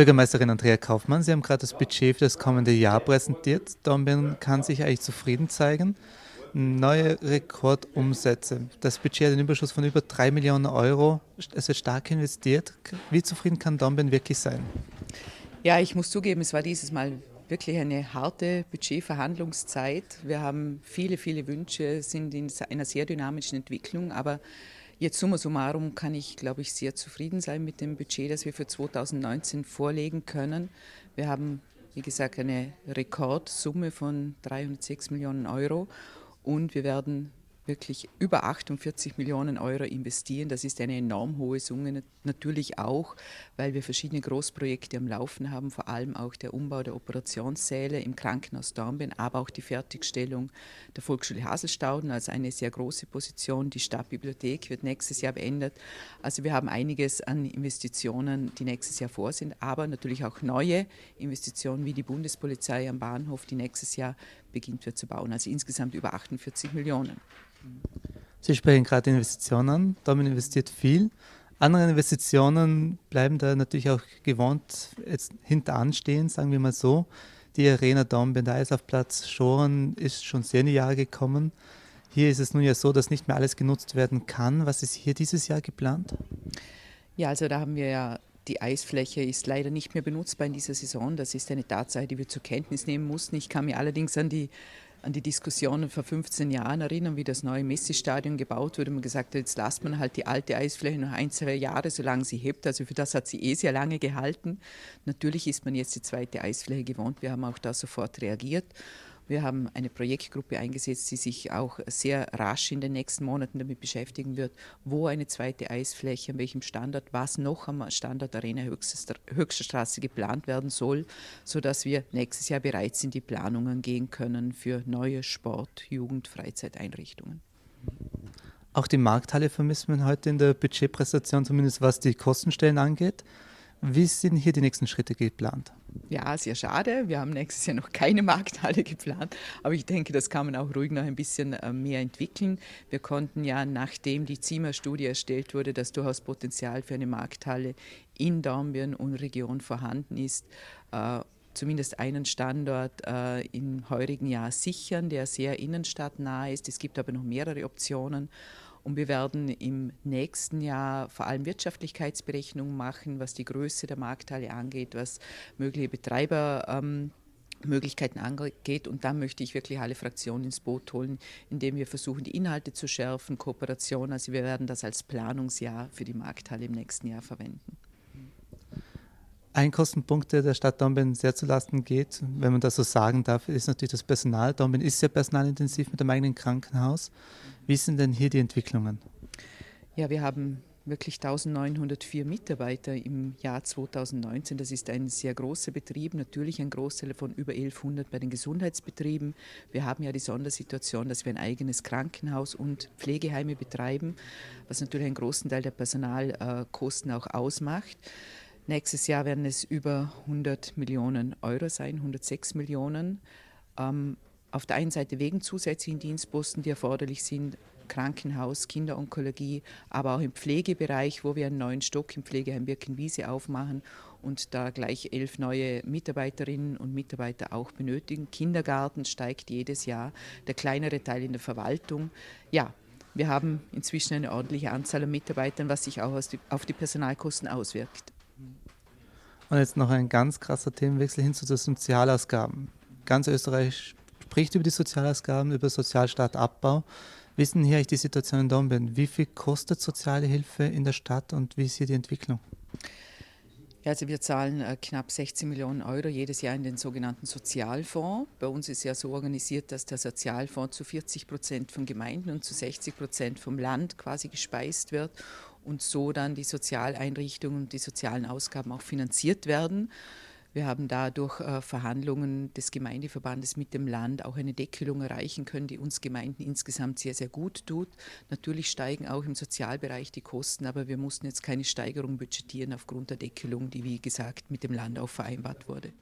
Bürgermeisterin Andrea Kaufmann, Sie haben gerade das Budget für das kommende Jahr präsentiert. Dornbirn kann sich eigentlich zufrieden zeigen. Neue Rekordumsätze. Das Budget hat einen Überschuss von über 3 Millionen Euro. Es wird stark investiert. Wie zufrieden kann Dornbirn wirklich sein? Ja, ich muss zugeben, es war dieses Mal wirklich eine harte Budgetverhandlungszeit. Wir haben viele, viele Wünsche, sind in einer sehr dynamischen Entwicklung, aber Jetzt summa summarum kann ich, glaube ich, sehr zufrieden sein mit dem Budget, das wir für 2019 vorlegen können. Wir haben, wie gesagt, eine Rekordsumme von 306 Millionen Euro und wir werden wirklich über 48 Millionen Euro investieren. Das ist eine enorm hohe Summe, natürlich auch, weil wir verschiedene Großprojekte am Laufen haben, vor allem auch der Umbau der Operationssäle im Krankenhaus Dornbirn, aber auch die Fertigstellung der Volksschule Haselstauden als eine sehr große Position. Die Stadtbibliothek wird nächstes Jahr beendet. Also wir haben einiges an Investitionen, die nächstes Jahr vor sind, aber natürlich auch neue Investitionen wie die Bundespolizei am Bahnhof, die nächstes Jahr beginnt wird zu bauen. Also insgesamt über 48 Millionen. Sie sprechen gerade Investitionen an. Dortmund investiert viel. Andere Investitionen bleiben da natürlich auch gewohnt jetzt hinteran stehen, sagen wir mal so. Die Arena Dornbirn, der Eislaufplatz Schoren ist schon sehr in die Jahre gekommen. Hier ist es nun ja so, dass nicht mehr alles genutzt werden kann. Was ist hier dieses Jahr geplant? Ja, also da haben wir ja die Eisfläche ist leider nicht mehr benutzbar in dieser Saison. Das ist eine Tatsache, die wir zur Kenntnis nehmen mussten. Ich kann mich allerdings an die an die Diskussionen vor 15 Jahren erinnern, wie das neue Messi-Stadion gebaut wurde. Man gesagt hat, jetzt lasst man halt die alte Eisfläche noch ein, zwei Jahre, solange sie hebt. Also für das hat sie eh sehr lange gehalten. Natürlich ist man jetzt die zweite Eisfläche gewohnt. Wir haben auch da sofort reagiert. Wir haben eine Projektgruppe eingesetzt, die sich auch sehr rasch in den nächsten Monaten damit beschäftigen wird, wo eine zweite Eisfläche, an welchem Standort, was noch am Standort Arena Höchster Straße geplant werden soll, sodass wir nächstes Jahr bereit sind, die Planungen gehen können für neue Sport-, Jugend-, Freizeiteinrichtungen. Auch die Markthalle vermissen wir heute in der Budgetpräsentation, zumindest was die Kostenstellen angeht. Wie sind hier die nächsten Schritte geplant? Ja, sehr schade. Wir haben nächstes Jahr noch keine Markthalle geplant, aber ich denke, das kann man auch ruhig noch ein bisschen äh, mehr entwickeln. Wir konnten ja, nachdem die ZIMA-Studie erstellt wurde, dass durchaus Potenzial für eine Markthalle in Dornbirn und Region vorhanden ist, äh, zumindest einen Standort äh, im heurigen Jahr sichern, der sehr innenstadtnah ist. Es gibt aber noch mehrere Optionen. Und wir werden im nächsten Jahr vor allem Wirtschaftlichkeitsberechnungen machen, was die Größe der Markthalle angeht, was mögliche Betreiber ähm, Möglichkeiten angeht. Und da möchte ich wirklich alle Fraktionen ins Boot holen, indem wir versuchen, die Inhalte zu schärfen, Kooperation. Also wir werden das als Planungsjahr für die Markthalle im nächsten Jahr verwenden. Ein Kostenpunkt, der der Stadt Dornbirn sehr zu Lasten geht, wenn man das so sagen darf, ist natürlich das Personal. Dornbirn ist sehr personalintensiv mit dem eigenen Krankenhaus. Wie sind denn hier die Entwicklungen? Ja, wir haben wirklich 1904 Mitarbeiter im Jahr 2019. Das ist ein sehr großer Betrieb, natürlich ein Großteil von über 1100 bei den Gesundheitsbetrieben. Wir haben ja die Sondersituation, dass wir ein eigenes Krankenhaus und Pflegeheime betreiben, was natürlich einen großen Teil der Personalkosten auch ausmacht. Nächstes Jahr werden es über 100 Millionen Euro sein, 106 Millionen. Ähm, auf der einen Seite wegen zusätzlichen Dienstposten, die erforderlich sind, Krankenhaus, Kinderonkologie, aber auch im Pflegebereich, wo wir einen neuen Stock im Pflegeheim Birkenwiese aufmachen und da gleich elf neue Mitarbeiterinnen und Mitarbeiter auch benötigen. Kindergarten steigt jedes Jahr, der kleinere Teil in der Verwaltung. Ja, wir haben inzwischen eine ordentliche Anzahl an Mitarbeitern, was sich auch auf die Personalkosten auswirkt. Und jetzt noch ein ganz krasser Themenwechsel hin zu den Sozialausgaben. Ganz Österreich spricht über die Sozialausgaben, über Sozialstaatabbau. Denn hier eigentlich die Situation in Dornbirn? Wie viel kostet soziale Hilfe in der Stadt und wie ist hier die Entwicklung? Also wir zahlen äh, knapp 16 Millionen Euro jedes Jahr in den sogenannten Sozialfonds. Bei uns ist ja so organisiert, dass der Sozialfonds zu 40 Prozent von Gemeinden und zu 60 Prozent vom Land quasi gespeist wird und so dann die Sozialeinrichtungen und die sozialen Ausgaben auch finanziert werden. Wir haben da durch äh, Verhandlungen des Gemeindeverbandes mit dem Land auch eine Deckelung erreichen können, die uns Gemeinden insgesamt sehr, sehr gut tut. Natürlich steigen auch im Sozialbereich die Kosten, aber wir mussten jetzt keine Steigerung budgetieren aufgrund der Deckelung, die, wie gesagt, mit dem Land auch vereinbart wurde.